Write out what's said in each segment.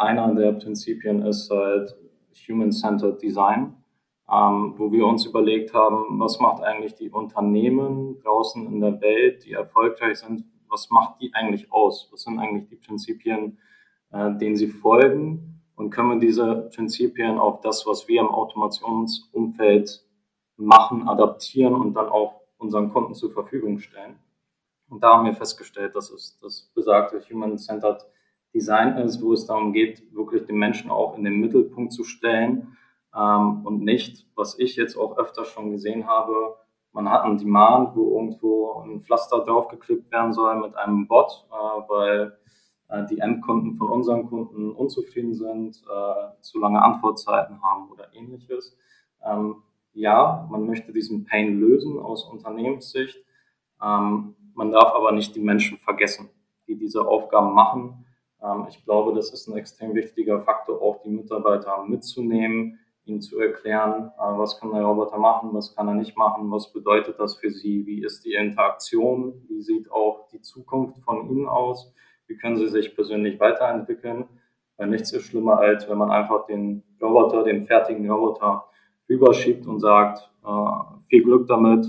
einer der Prinzipien ist halt Human-Centered Design, ähm, wo wir uns überlegt haben, was macht eigentlich die Unternehmen draußen in der Welt, die erfolgreich sind, was macht die eigentlich aus? Was sind eigentlich die Prinzipien, äh, denen sie folgen? Und können wir diese Prinzipien auf das, was wir im Automationsumfeld machen, adaptieren und dann auch unseren Kunden zur Verfügung stellen? Und da haben wir festgestellt, dass es das besagte Human-Centered Design ist, wo es darum geht, wirklich den Menschen auch in den Mittelpunkt zu stellen ähm, und nicht, was ich jetzt auch öfter schon gesehen habe, man hat einen Demand, wo irgendwo ein Pflaster draufgeklebt werden soll mit einem Bot, äh, weil äh, die Endkunden von unseren Kunden unzufrieden sind, äh, zu lange Antwortzeiten haben oder ähnliches. Ähm, ja, man möchte diesen Pain lösen aus Unternehmenssicht. Ähm, man darf aber nicht die Menschen vergessen, die diese Aufgaben machen. Ähm, ich glaube, das ist ein extrem wichtiger Faktor, auch die Mitarbeiter mitzunehmen, ihnen zu erklären, äh, was kann der Roboter machen, was kann er nicht machen, was bedeutet das für sie, wie ist die Interaktion, wie sieht auch die Zukunft von ihnen aus, wie können sie sich persönlich weiterentwickeln. Weil nichts ist schlimmer, als wenn man einfach den Roboter, den fertigen Roboter rüberschiebt und sagt, äh, viel Glück damit,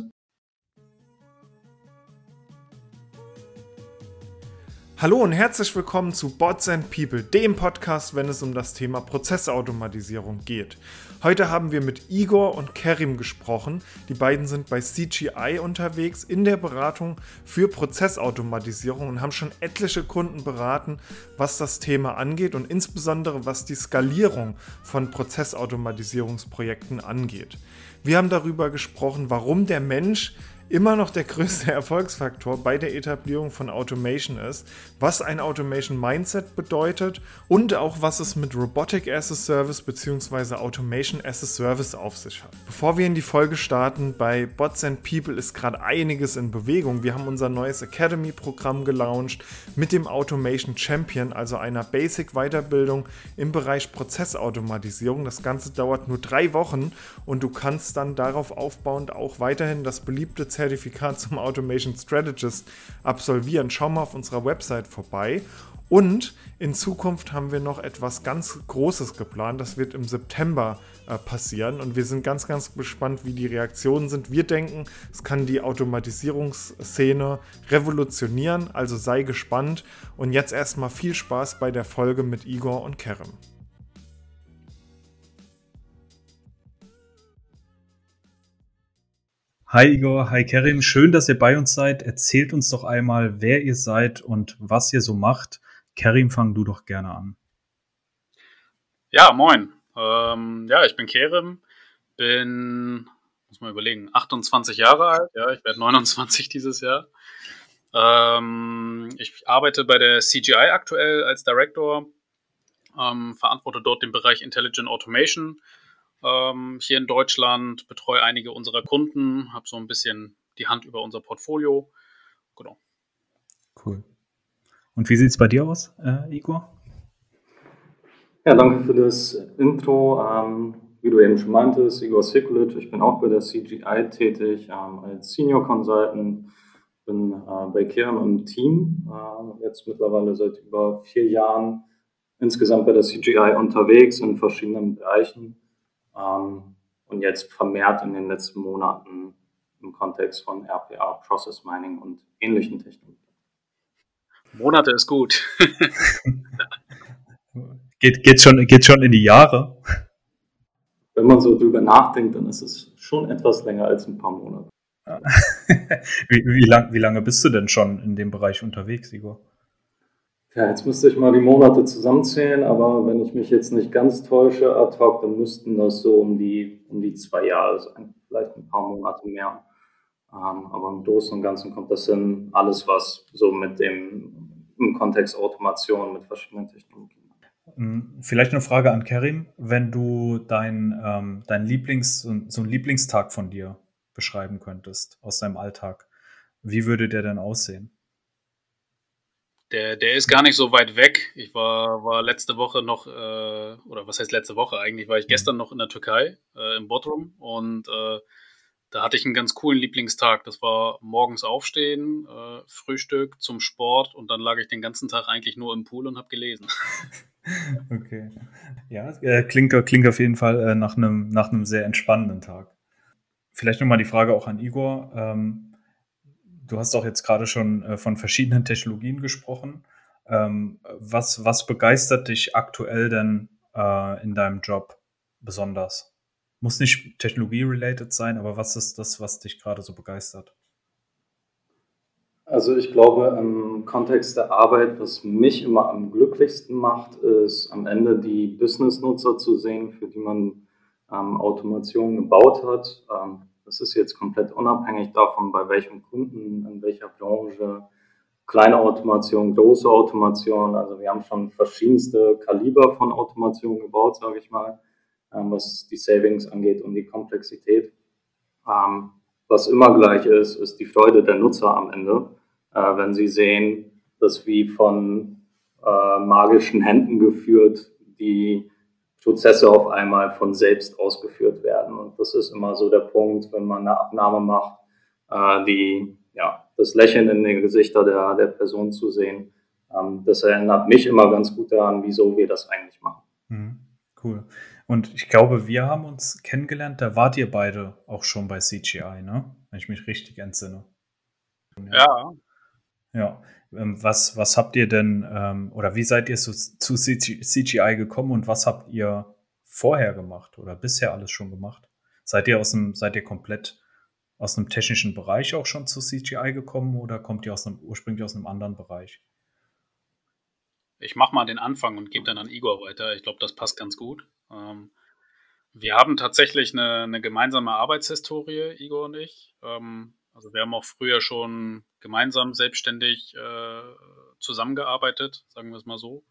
Hallo und herzlich willkommen zu Bots and People, dem Podcast, wenn es um das Thema Prozessautomatisierung geht. Heute haben wir mit Igor und Kerim gesprochen. Die beiden sind bei CGI unterwegs in der Beratung für Prozessautomatisierung und haben schon etliche Kunden beraten, was das Thema angeht und insbesondere was die Skalierung von Prozessautomatisierungsprojekten angeht. Wir haben darüber gesprochen, warum der Mensch immer noch der größte Erfolgsfaktor bei der Etablierung von Automation ist, was ein Automation Mindset bedeutet und auch was es mit Robotic as a Service bzw. Automation as a Service auf sich hat. Bevor wir in die Folge starten, bei Bots and People ist gerade einiges in Bewegung. Wir haben unser neues Academy Programm gelauncht mit dem Automation Champion, also einer Basic Weiterbildung im Bereich Prozessautomatisierung. Das Ganze dauert nur drei Wochen und du kannst dann darauf aufbauend auch weiterhin das beliebte Zertifikat zum Automation Strategist absolvieren, schau mal auf unserer Website vorbei. Und in Zukunft haben wir noch etwas ganz Großes geplant. Das wird im September äh, passieren. Und wir sind ganz, ganz gespannt, wie die Reaktionen sind. Wir denken, es kann die Automatisierungsszene revolutionieren. Also sei gespannt. Und jetzt erstmal viel Spaß bei der Folge mit Igor und Kerem. Hi Igor, hi Kerim, schön, dass ihr bei uns seid. Erzählt uns doch einmal, wer ihr seid und was ihr so macht. Kerim, fang du doch gerne an. Ja, moin. Ähm, ja, ich bin Kerim, bin, muss man überlegen, 28 Jahre alt. Ja, ich werde 29 dieses Jahr. Ähm, ich arbeite bei der CGI aktuell als Director, ähm, verantworte dort den Bereich Intelligent Automation ähm, hier in Deutschland, betreue einige unserer Kunden, habe so ein bisschen die Hand über unser Portfolio. Genau. Cool. Und wie sieht es bei dir aus, äh, Igor? Ja, danke für das Intro. Ähm, wie du eben schon meintest, Igor Sekulic, ich bin auch bei der CGI tätig ähm, als Senior Consultant, bin äh, bei Kerem im Team, äh, jetzt mittlerweile seit über vier Jahren insgesamt bei der CGI unterwegs in verschiedenen Bereichen. Ähm, und jetzt vermehrt in den letzten Monaten im Kontext von RPA, Process Mining und ähnlichen Technologien. Monate ist gut. geht, geht, schon, geht schon in die Jahre. Wenn man so drüber nachdenkt, dann ist es schon etwas länger als ein paar Monate. wie, wie, lang, wie lange bist du denn schon in dem Bereich unterwegs, Igor? Ja, jetzt müsste ich mal die Monate zusammenzählen, aber wenn ich mich jetzt nicht ganz täusche ad hoc, dann müssten das so um die, um die zwei Jahre sein. Vielleicht ein paar Monate mehr. Ähm, aber im Großen und Ganzen kommt das hin, alles, was so mit dem, im Kontext Automation, mit verschiedenen Technologien. Hm, vielleicht eine Frage an Kerim. Wenn du dein, ähm, dein Lieblings, so einen Lieblingstag von dir beschreiben könntest aus deinem Alltag, wie würde der denn aussehen? Der, der ist gar nicht so weit weg. Ich war, war letzte Woche noch, äh, oder was heißt letzte Woche eigentlich, war ich mhm. gestern noch in der Türkei, äh, im Bodrum und äh, da hatte ich einen ganz coolen Lieblingstag. Das war morgens aufstehen, äh, Frühstück zum Sport und dann lag ich den ganzen Tag eigentlich nur im Pool und habe gelesen. Okay. Ja, äh, klingt, klingt auf jeden Fall äh, nach einem nach sehr entspannenden Tag. Vielleicht nochmal die Frage auch an Igor. Ähm, du hast auch jetzt gerade schon äh, von verschiedenen Technologien gesprochen. Ähm, was, was begeistert dich aktuell denn äh, in deinem Job besonders? Muss nicht technologie-related sein, aber was ist das, was dich gerade so begeistert? Also ich glaube, im Kontext der Arbeit, was mich immer am glücklichsten macht, ist am Ende die Business-Nutzer zu sehen, für die man ähm, Automation gebaut hat. Ähm, das ist jetzt komplett unabhängig davon, bei welchem Kunden, in welcher Branche, kleine Automation, große Automation. Also wir haben schon verschiedenste Kaliber von Automation gebaut, sage ich mal, ähm, was die Savings angeht und die Komplexität. Ähm, was immer gleich ist, ist die Freude der Nutzer am Ende, äh, wenn sie sehen, dass wie von äh, magischen Händen geführt die Prozesse auf einmal von selbst ausgeführt werden. Und das ist immer so der Punkt, wenn man eine Abnahme macht, äh, die ja, das Lächeln in den Gesichter der, der Person zu sehen. Ähm, das erinnert mich immer ganz gut daran, wieso wir das eigentlich machen. Mhm, cool. Und ich glaube, wir haben uns kennengelernt, da wart ihr beide auch schon bei CGI, ne? Wenn ich mich richtig entsinne. Ja. Ja. Ähm, was, was habt ihr denn, ähm, oder wie seid ihr zu, zu CGI gekommen und was habt ihr vorher gemacht oder bisher alles schon gemacht? Seid ihr aus dem, seid ihr komplett aus einem technischen Bereich auch schon zu CGI gekommen oder kommt ihr aus einem, ursprünglich aus einem anderen Bereich? Ich mache mal den Anfang und gebe dann an Igor weiter. Ich glaube, das passt ganz gut. Ähm, wir haben tatsächlich eine, eine, gemeinsame Arbeitshistorie, Igor und ich. Ähm, also wir haben auch früher schon gemeinsam selbstständig äh, zusammengearbeitet, sagen wir es mal so.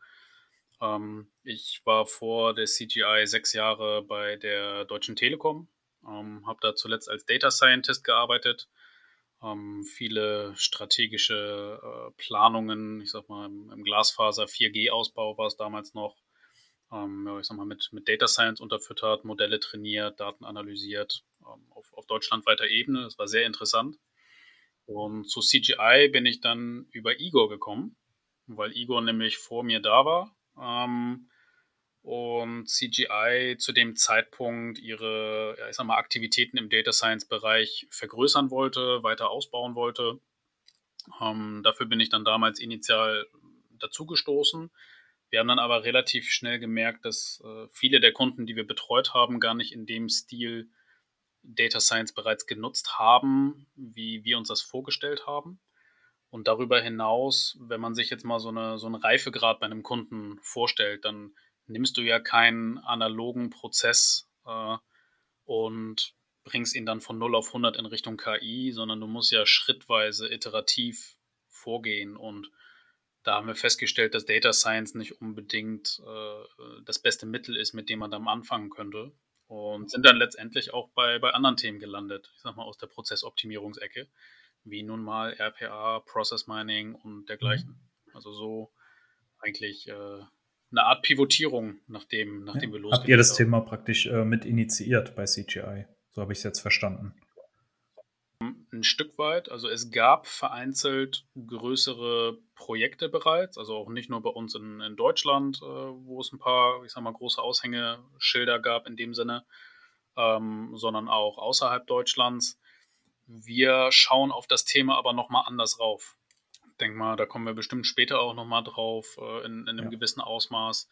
Ähm, ich war vor der CGI sechs Jahre bei der Deutschen Telekom ähm, habe da zuletzt als Data Scientist gearbeitet. Ähm, viele strategische äh, Planungen, ich sag mal im, Glasfaser 4G-Ausbau war es damals noch. Ähm, ich sag mal mit, mit Data Science unterfüttert, Modelle trainiert, Daten analysiert ähm, auf, auf deutschlandweiter Ebene. Das war sehr interessant. Und zu CGI bin ich dann über Igor gekommen, weil Igor nämlich vor mir da war. Ähm, und CGI zu dem Zeitpunkt ihre, ja, ich sag mal, Aktivitäten im Data Science Bereich vergrößern wollte, weiter ausbauen wollte. Ähm, dafür bin ich dann damals initial dazugestoßen. Wir haben dann aber relativ schnell gemerkt, dass äh, viele der Kunden, die wir betreut haben, gar nicht in dem Stil Data Science bereits genutzt haben, wie wir uns das vorgestellt haben. Und darüber hinaus, wenn man sich jetzt mal so, eine, so einen Reifegrad bei einem Kunden vorstellt, dann nimmst du ja keinen analogen Prozess äh, und bringst ihn dann von 0 auf 100 in Richtung KI, sondern du musst ja schrittweise iterativ vorgehen. Und da haben wir festgestellt, dass Data Science nicht unbedingt äh, das beste Mittel ist, mit dem man dann anfangen könnte. Und sind dann letztendlich auch bei, bei anderen Themen gelandet, ich sag mal aus der Prozessoptimierungsecke, wie nun mal RPA, Process Mining und dergleichen. Mhm. Also so eigentlich äh, eine Art Pivotierung, nachdem, nachdem ja. wir losgehen. Habt ihr das Thema praktisch äh, mit initiiert bei CGI? So habe ich es jetzt verstanden. Ein Stück weit. Also es gab vereinzelt größere Projekte bereits, also auch nicht nur bei uns in, in Deutschland, äh, wo es ein paar, ich sag mal, große Aushängeschilder gab in dem Sinne, ähm, sondern auch außerhalb Deutschlands. Wir schauen auf das Thema aber nochmal anders rauf denke mal, da kommen wir bestimmt später auch nochmal drauf, äh, in, in, einem ja. gewissen Ausmaß.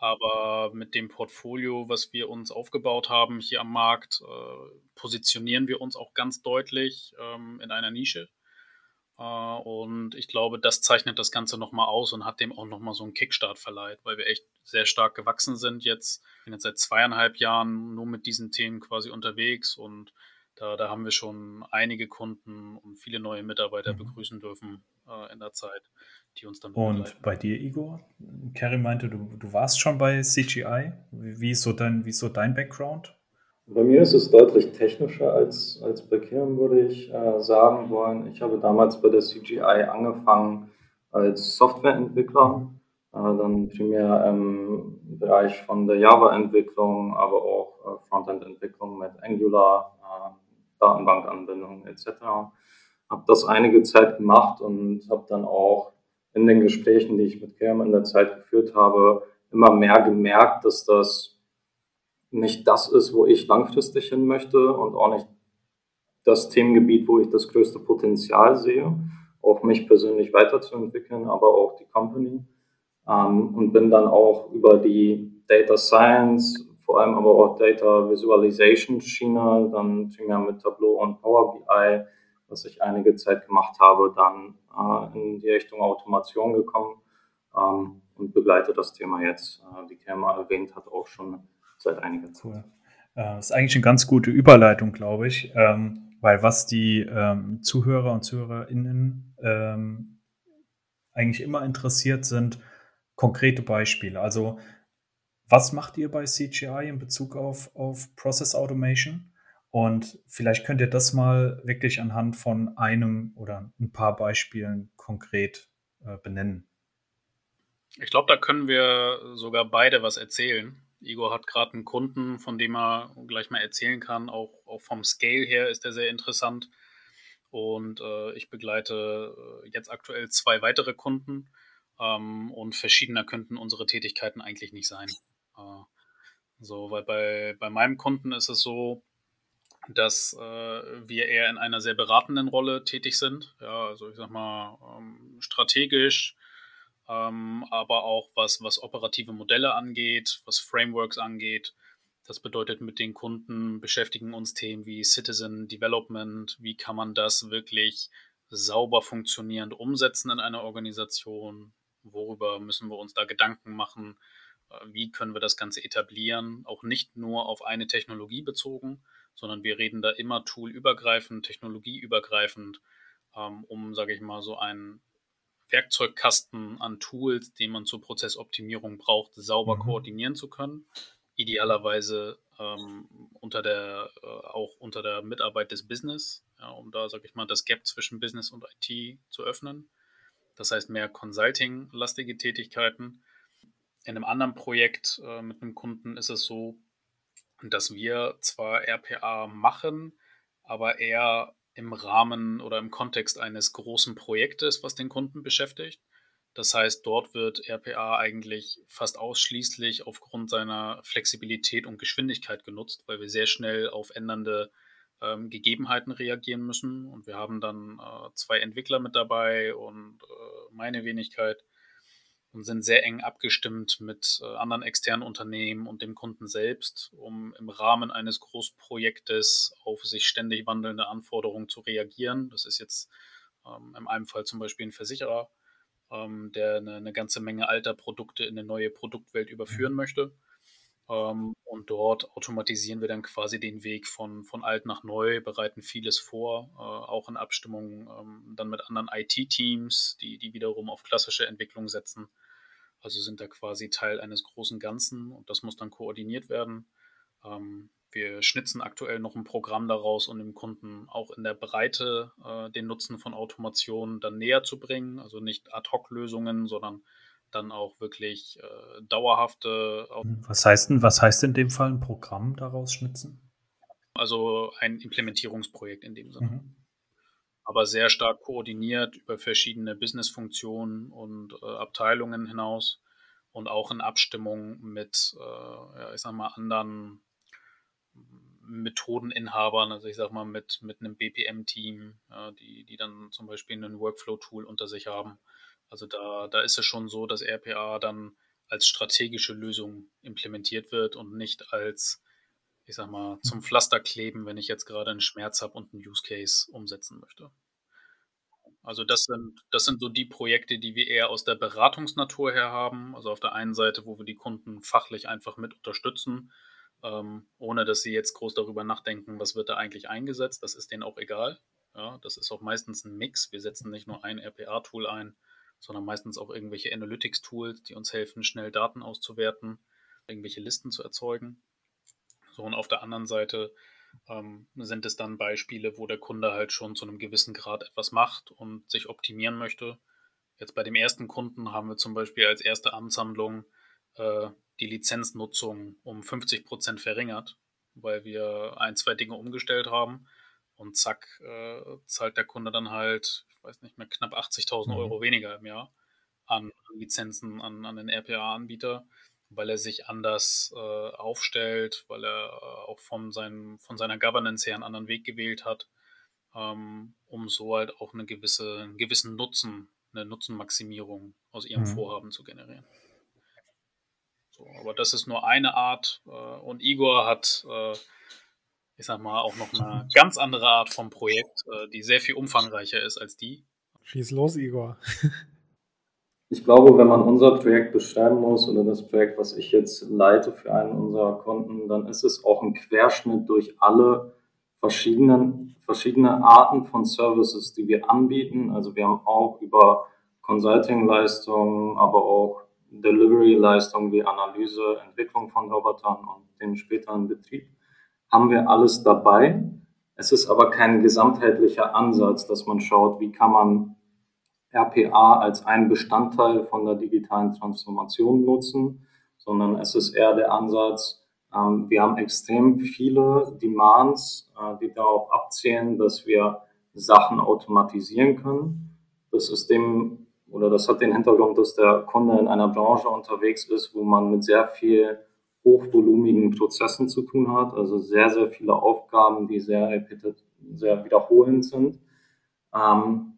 Aber mit dem Portfolio, was wir uns aufgebaut haben hier am Markt, äh, positionieren wir uns auch ganz deutlich ähm, in einer Nische. Äh, und ich glaube, das zeichnet das Ganze nochmal aus und hat dem auch nochmal so einen Kickstart verleiht, weil wir echt sehr stark gewachsen sind jetzt. Ich bin jetzt seit zweieinhalb Jahren nur mit diesen Themen quasi unterwegs und da, da haben wir schon einige Kunden und viele neue Mitarbeiter mhm. begrüßen dürfen äh, in der Zeit, die uns dann Und bei dir, Igor? Kerry meinte, du, du warst schon bei CGI. Wie ist, so dein, wie ist so dein Background? Bei mir ist es deutlich technischer als, als bei Kerem, würde ich äh, sagen wollen. Ich habe damals bei der CGI angefangen als Softwareentwickler, äh, dann primär im Bereich von der Java-Entwicklung, aber auch äh, Frontend-Entwicklung mit Angular, Datenbankanbindungen etc. Habe das einige Zeit gemacht und habe dann auch in den Gesprächen, die ich mit Kerm in der Zeit geführt habe, immer mehr gemerkt, dass das nicht das ist, wo ich langfristig hin möchte und auch nicht das Themengebiet, wo ich das größte Potenzial sehe, auch mich persönlich weiterzuentwickeln, aber auch die Company. Ähm, und bin dann auch über die Data Science, vor allem aber auch Data Visualization Schiene, dann primär mit Tableau und Power BI, was ich einige Zeit gemacht habe, dann äh, in die Richtung Automation gekommen ähm, und begleite das Thema jetzt, äh, wie Kerma erwähnt hat, auch schon seit einiger Zeit. Cool. Äh, das ist eigentlich eine ganz gute Überleitung, glaube ich, ähm, weil was die ähm, Zuhörer und ZuhörerInnen ähm, eigentlich immer interessiert sind, konkrete Beispiele. Also, was macht ihr bei CGI in Bezug auf, auf Process Automation? Und vielleicht könnt ihr das mal wirklich anhand von einem oder ein paar Beispielen konkret äh, benennen. Ich glaube, da können wir sogar beide was erzählen. Igor hat gerade einen Kunden, von dem er gleich mal erzählen kann. Auch, auch vom Scale her ist er sehr interessant. Und äh, ich begleite äh, jetzt aktuell zwei weitere Kunden. Ähm, und verschiedener könnten unsere Tätigkeiten eigentlich nicht sein. Äh, so, weil bei, bei meinem Kunden ist es so, dass äh, wir eher in einer sehr beratenden Rolle tätig sind. Ja, also ich sag mal, ähm, strategisch, ähm, aber auch was, was operative Modelle angeht, was Frameworks angeht. Das bedeutet, mit den Kunden beschäftigen uns Themen wie Citizen Development, wie kann man das wirklich sauber funktionierend umsetzen in einer Organisation, worüber müssen wir uns da Gedanken machen, äh, wie können wir das Ganze etablieren, auch nicht nur auf eine Technologie bezogen, sondern wir reden da immer toolübergreifend, technologieübergreifend, ähm, um, sage ich mal, so einen Werkzeugkasten an Tools, den man zur Prozessoptimierung braucht, sauber mhm. koordinieren zu können. Idealerweise ähm, unter der, äh, auch unter der Mitarbeit des Business, ja, um da, sage ich mal, das Gap zwischen Business und IT zu öffnen. Das heißt mehr Consulting-lastige Tätigkeiten. In einem anderen Projekt äh, mit einem Kunden ist es so, dass wir zwar RPA machen, aber eher im Rahmen oder im Kontext eines großen Projektes, was den Kunden beschäftigt. Das heißt, dort wird RPA eigentlich fast ausschließlich aufgrund seiner Flexibilität und Geschwindigkeit genutzt, weil wir sehr schnell auf ändernde ähm, Gegebenheiten reagieren müssen. Und wir haben dann äh, zwei Entwickler mit dabei und äh, meine Wenigkeit und sind sehr eng abgestimmt mit äh, anderen externen Unternehmen und dem Kunden selbst, um im Rahmen eines Großprojektes auf sich ständig wandelnde Anforderungen zu reagieren. Das ist jetzt ähm, in einem Fall zum Beispiel ein Versicherer, ähm, der eine, eine, ganze Menge alter Produkte in eine neue Produktwelt überführen mhm. möchte. Ähm, und dort automatisieren wir dann quasi den Weg von, von alt nach neu, bereiten vieles vor, äh, auch in Abstimmung ähm, dann mit anderen IT-Teams, die, die wiederum auf klassische Entwicklung setzen. Also sind da quasi Teil eines großen Ganzen und das muss dann koordiniert werden. Ähm, wir schnitzen aktuell noch ein Programm daraus, um dem Kunden auch in der Breite äh, den Nutzen von Automation dann näher zu bringen. Also nicht Ad-Hoc-Lösungen, sondern dann auch wirklich äh, dauerhafte. Was heißt denn, was heißt in dem Fall ein Programm daraus schnitzen? Also ein Implementierungsprojekt in dem Sinne. Mhm aber sehr stark koordiniert über verschiedene Businessfunktionen und äh, Abteilungen hinaus und auch in Abstimmung mit, äh, ja, ich sag mal, anderen Methodeninhabern, also ich sag mal mit, mit einem BPM-Team, ja, die, die dann zum Beispiel ein Workflow-Tool unter sich haben. Also da, da ist es schon so, dass RPA dann als strategische Lösung implementiert wird und nicht als ich sag mal, zum Pflaster kleben, wenn ich jetzt gerade einen Schmerz habe und einen Use Case umsetzen möchte. Also das sind, das sind so die Projekte, die wir eher aus der Beratungsnatur her haben. Also auf der einen Seite, wo wir die Kunden fachlich einfach mit unterstützen, ähm, ohne dass sie jetzt groß darüber nachdenken, was wird da eigentlich eingesetzt. Das ist denen auch egal. Ja, das ist auch meistens ein Mix. Wir setzen nicht nur ein RPA-Tool ein, sondern meistens auch irgendwelche Analytics-Tools, die uns helfen, schnell Daten auszuwerten, irgendwelche Listen zu erzeugen. So, und auf der anderen Seite ähm, sind es dann Beispiele, wo der Kunde halt schon zu einem gewissen Grad etwas macht und sich optimieren möchte. Jetzt bei dem ersten Kunden haben wir zum Beispiel als erste Amtshandlung äh, die Lizenznutzung um 50 Prozent verringert, weil wir ein, zwei Dinge umgestellt haben und zack, äh, zahlt der Kunde dann halt, weiß nicht mehr, knapp 80.000 mhm. Euro weniger im Jahr an Lizenzen an, an den RPA-Anbieter, weil er sich anders äh, aufstellt, weil er äh, auch von, seinem, von seiner Governance her einen anderen Weg gewählt hat, ähm, um so halt auch eine gewisse, einen gewissen Nutzen, eine Nutzenmaximierung aus ihrem mhm. Vorhaben zu generieren. So, aber das ist nur eine Art äh, und Igor hat, äh, ich sag mal, auch noch eine ganz andere Art vom Projekt, äh, die sehr viel umfangreicher ist als die. Schieß los, Igor. Ich glaube, wenn man unser Projekt beschreiben muss oder das Projekt, was ich jetzt leite für einen unserer Kunden, dann ist es auch ein Querschnitt durch alle verschiedenen, verschiedene Arten von Services, die wir anbieten. Also wir haben auch über Consulting-Leistungen, aber auch Delivery-Leistungen wie Analyse, Entwicklung von Robotern und den späteren Betrieb, haben wir alles dabei. Es ist aber kein gesamtheitlicher Ansatz, dass man schaut, wie kann man RPA als ein Bestandteil von der digitalen Transformation nutzen, sondern es ist eher der Ansatz, ähm, wir haben extrem viele Demands, äh, die darauf abzielen, dass wir Sachen automatisieren können. Das ist dem, oder das hat den Hintergrund, dass der Kunde in einer Branche unterwegs ist, wo man mit sehr viel hochvolumigen Prozessen zu tun hat, also sehr, sehr viele Aufgaben, die sehr, sehr wiederholend sind. Ähm,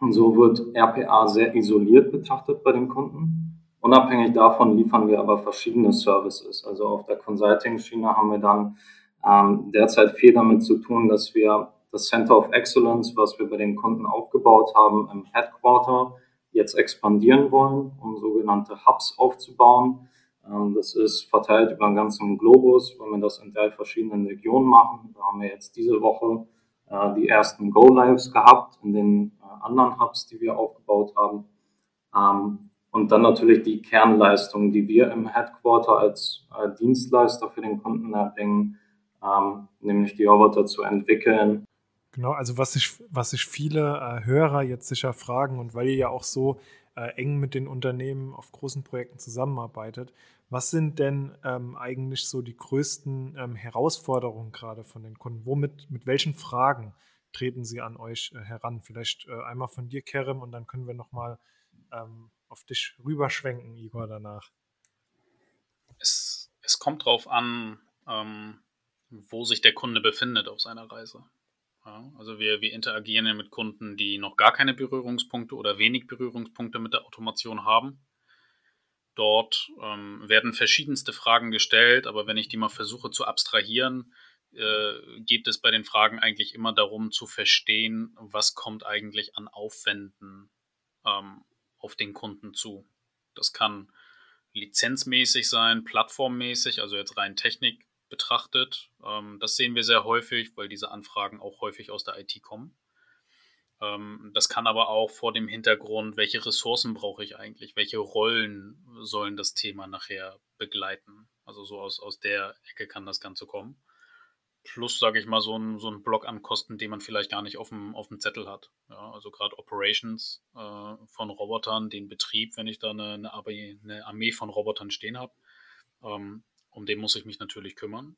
und so wird RPA sehr isoliert betrachtet bei den Kunden. Unabhängig davon liefern wir aber verschiedene Services. Also auf der Consulting-Schiene haben wir dann ähm, derzeit viel damit zu tun, dass wir das Center of Excellence, was wir bei den Kunden aufgebaut haben im Headquarter, jetzt expandieren wollen, um sogenannte Hubs aufzubauen. Ähm, das ist verteilt über den ganzen Globus, wenn wir das in drei verschiedenen Regionen machen. Da haben wir jetzt diese Woche äh, die ersten Go-Lives gehabt in den äh, anderen Hubs, die wir aufgebaut haben. Ähm, und dann natürlich die Kernleistung, die wir im Headquarter als äh, Dienstleister für den Kunden erbringen, ähm, nämlich die Roboter zu entwickeln. Genau, also was sich, was sich viele Hörer jetzt sicher fragen und weil ihr ja auch so eng mit den Unternehmen auf großen Projekten zusammenarbeitet, was sind denn ähm, eigentlich so die größten ähm, Herausforderungen gerade von den Kunden? Womit, mit welchen Fragen treten sie an euch äh, heran? Vielleicht äh, einmal von dir, Kerem, und dann können wir nochmal ähm, auf dich rüberschwenken, Igor, danach. Es, es kommt darauf an, ähm, wo sich der Kunde befindet auf seiner Reise. Ja, also wir, wir interagieren ja mit Kunden, die noch gar keine Berührungspunkte oder wenig Berührungspunkte mit der Automation haben Dort ähm, werden verschiedenste Fragen gestellt, aber wenn ich die mal versuche zu abstrahieren, äh, geht es bei den Fragen eigentlich immer darum zu verstehen, was kommt eigentlich an Aufwänden ähm, auf den Kunden zu. Das kann lizenzmäßig sein, plattformmäßig, also jetzt rein Technik betrachtet. Ähm, das sehen wir sehr häufig, weil diese Anfragen auch häufig aus der IT kommen. Ähm, das kann aber auch vor dem Hintergrund, welche Ressourcen brauche ich eigentlich, welche Rollen sollen das Thema nachher begleiten. Also so aus, aus der Ecke kann das Ganze kommen. Plus, sage ich mal, so ein, so ein Block an Kosten, den man vielleicht gar nicht auf dem, auf dem Zettel hat. Ja, also gerade Operations äh, von Robotern, den Betrieb, wenn ich da eine, eine, Armee, eine Armee von Robotern stehen habe, ähm, um den muss ich mich natürlich kümmern.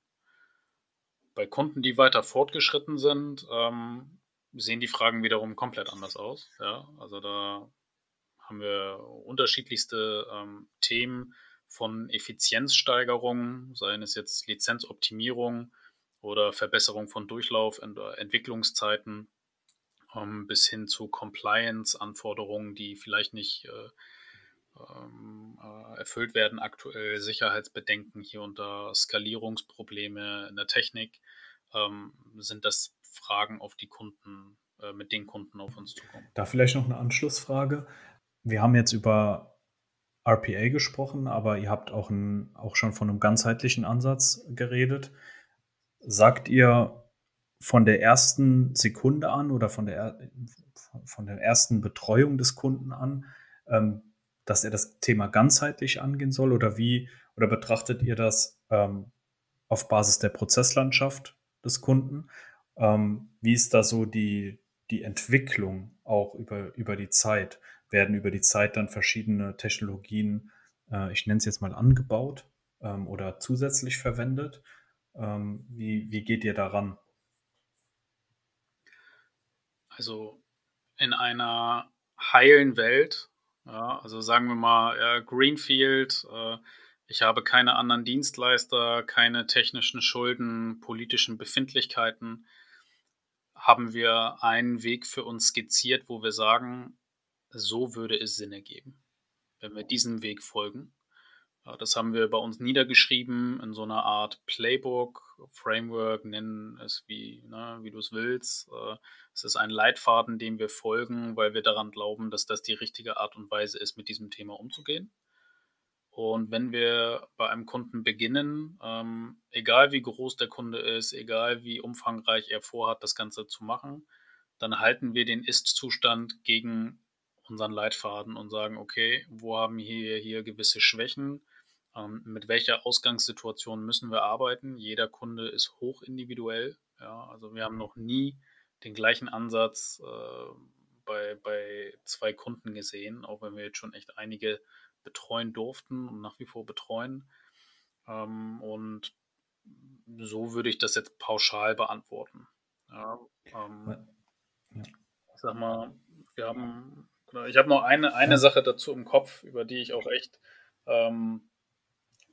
Bei Kunden, die weiter fortgeschritten sind, ähm, sehen die Fragen wiederum komplett anders aus. Ja, also da haben wir unterschiedlichste ähm, Themen von Effizienzsteigerung, seien es jetzt Lizenzoptimierung oder Verbesserung von Durchlauf, und Entwicklungszeiten, ähm, bis hin zu Compliance-Anforderungen, die vielleicht nicht äh, ähm, äh, erfüllt werden, aktuell Sicherheitsbedenken hier da, Skalierungsprobleme in der Technik, ähm, sind das Fragen auf die Kunden, äh, mit den Kunden auf uns zukommen. Da vielleicht noch eine Anschlussfrage. Wir haben jetzt über RPA gesprochen, aber ihr habt auch, ein, auch schon von einem ganzheitlichen Ansatz geredet. Sagt ihr von der ersten Sekunde an oder von der, von der ersten Betreuung des Kunden an, ähm, dass er das Thema ganzheitlich angehen soll oder wie oder betrachtet ihr das ähm, auf Basis der Prozesslandschaft des Kunden ähm, wie ist da so die, die Entwicklung auch über, über die Zeit? Werden über die Zeit dann verschiedene Technologien, äh, ich nenne es jetzt mal angebaut ähm, oder zusätzlich verwendet? Ähm, wie, wie geht ihr daran? Also in einer heilen Welt, ja, also sagen wir mal ja, Greenfield, äh, ich habe keine anderen Dienstleister, keine technischen Schulden, politischen Befindlichkeiten, haben wir einen Weg für uns skizziert, wo wir sagen, so würde es Sinn ergeben, wenn wir diesem Weg folgen. Das haben wir bei uns niedergeschrieben in so einer Art Playbook, Framework, nennen es wie, ne, wie du es willst. Äh, es ist ein Leitfaden, dem wir folgen, weil wir daran glauben, dass das die richtige Art und Weise ist, mit diesem Thema umzugehen. Und wenn wir bei einem Kunden beginnen, ähm, egal wie groß der Kunde ist, egal wie umfangreich er vorhat, das Ganze zu machen, dann halten wir den Ist-Zustand gegen unseren Leitfaden und sagen, okay, wo haben wir hier gewisse Schwächen? Ähm, mit welcher Ausgangssituation müssen wir arbeiten? Jeder Kunde ist hoch individuell. Ja, also wir haben noch nie den gleichen Ansatz äh, bei, bei zwei Kunden gesehen, auch wenn wir jetzt schon echt einige betreuen durften und nach wie vor betreuen. Ähm, und so würde ich das jetzt pauschal beantworten. Ja, ähm, ja. Ich sag mal, wir haben, ich habe noch eine, eine ja. Sache dazu im Kopf, über die ich auch echt ähm,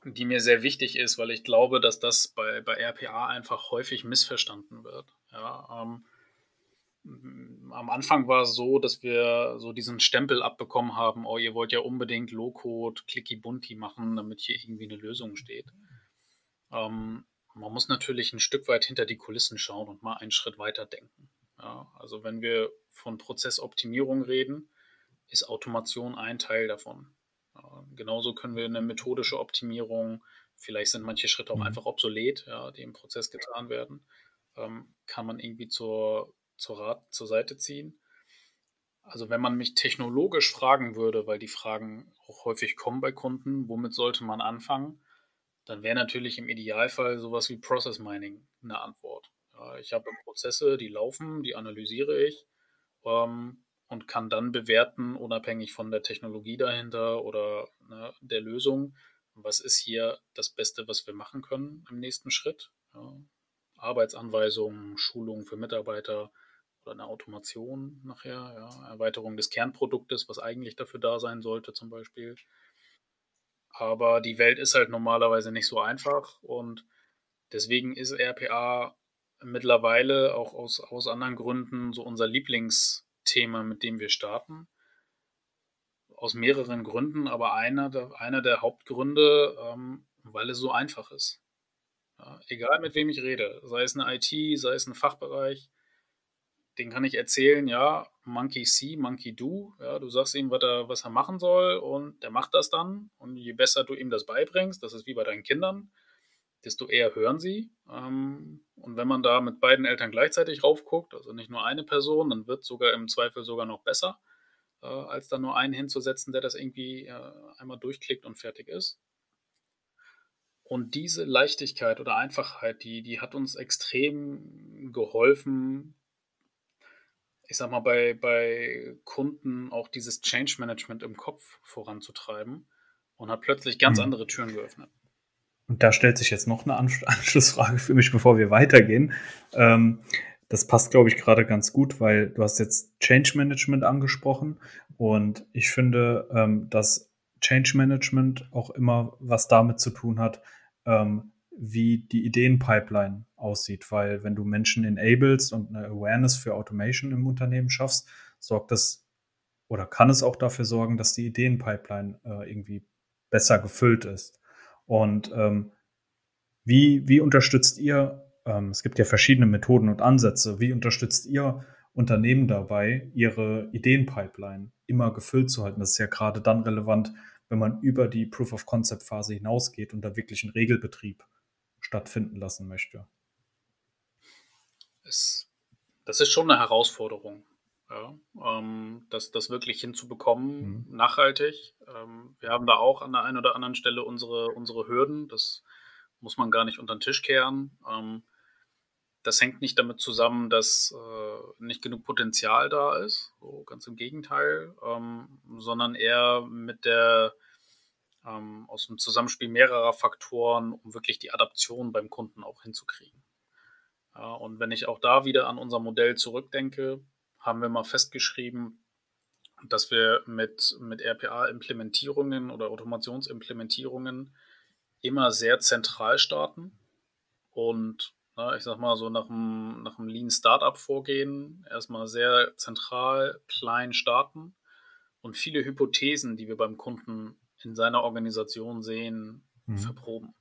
die mir sehr wichtig ist, weil ich glaube, dass das bei, bei RPA einfach häufig missverstanden wird. Ja, ähm, am Anfang war es so, dass wir so diesen Stempel abbekommen haben, oh, ihr wollt ja unbedingt Low-Code, Clicky-Bunti machen, damit hier irgendwie eine Lösung steht. Ähm, man muss natürlich ein Stück weit hinter die Kulissen schauen und mal einen Schritt weiter denken. Ja, also wenn wir von Prozessoptimierung reden, ist Automation ein Teil davon. Genauso können wir eine methodische Optimierung, vielleicht sind manche Schritte auch mhm. einfach obsolet, ja, die im Prozess getan werden, ähm, kann man irgendwie zur, zur, Rat, zur Seite ziehen. Also wenn man mich technologisch fragen würde, weil die Fragen auch häufig kommen bei Kunden, womit sollte man anfangen, dann wäre natürlich im Idealfall sowas wie Process Mining eine Antwort. Ich habe Prozesse, die laufen, die analysiere ich. Ähm, und kann dann bewerten, unabhängig von der Technologie dahinter oder ne, der Lösung, was ist hier das Beste, was wir machen können im nächsten Schritt. Ja. Arbeitsanweisungen, Schulungen für Mitarbeiter oder eine Automation nachher, ja. Erweiterung des Kernproduktes, was eigentlich dafür da sein sollte zum Beispiel. Aber die Welt ist halt normalerweise nicht so einfach und deswegen ist RPA mittlerweile auch aus, aus anderen Gründen so unser Lieblings- Thema, mit dem wir starten. Aus mehreren Gründen, aber einer der, einer der Hauptgründe, ähm, weil es so einfach ist. Ja, egal mit wem ich rede, sei es eine IT, sei es ein Fachbereich, den kann ich erzählen, ja, Monkey see, Monkey do. Ja, du sagst ihm, was er, was er machen soll und der macht das dann. Und je besser du ihm das beibringst, das ist wie bei deinen Kindern, desto eher hören sie. Ähm, und wenn man da mit beiden Eltern gleichzeitig raufguckt, also nicht nur eine Person, dann wird sogar im Zweifel sogar noch besser, äh, als dann nur einen hinzusetzen, der das irgendwie äh, einmal durchklickt und fertig ist. Und diese Leichtigkeit oder Einfachheit, die, die hat uns extrem geholfen, ich sag mal, bei, bei Kunden auch dieses Change Management im Kopf voranzutreiben und hat plötzlich ganz mhm. andere Türen geöffnet. Und da stellt sich jetzt noch eine Anschlussfrage für mich, bevor wir weitergehen. Ähm, das passt, glaube ich, gerade ganz gut, weil du hast jetzt Change Management angesprochen und ich finde, ähm, dass Change Management auch immer was damit zu tun hat, ähm, wie die Ideenpipeline aussieht, weil wenn du Menschen enablest und eine Awareness für Automation im Unternehmen schaffst, sorgt das oder kann es auch dafür sorgen, dass die Ideenpipeline äh, irgendwie besser gefüllt ist. Und ähm, wie, wie unterstützt ihr, ähm, es gibt ja verschiedene Methoden und Ansätze, wie unterstützt ihr Unternehmen dabei, ihre Ideenpipeline immer gefüllt zu halten? Das ist ja gerade dann relevant, wenn man über die Proof of Concept Phase hinausgeht und da wirklich einen Regelbetrieb stattfinden lassen möchte. Es, das ist schon eine Herausforderung. Ja, ähm, das, das wirklich hinzubekommen, mhm. nachhaltig. Ähm, wir haben da auch an der einen oder anderen Stelle unsere, unsere Hürden. Das muss man gar nicht unter den Tisch kehren. Ähm, das hängt nicht damit zusammen, dass äh, nicht genug Potenzial da ist, so ganz im Gegenteil, ähm, sondern eher mit der ähm, aus dem Zusammenspiel mehrerer Faktoren, um wirklich die Adaption beim Kunden auch hinzukriegen. Ja, und wenn ich auch da wieder an unser Modell zurückdenke, haben wir mal festgeschrieben, dass wir mit, mit RPA-Implementierungen oder Automationsimplementierungen immer sehr zentral starten und na, ich sag mal so nach einem, nach einem Lean Startup vorgehen, erstmal sehr zentral, klein starten und viele Hypothesen, die wir beim Kunden in seiner Organisation sehen, mhm. verproben.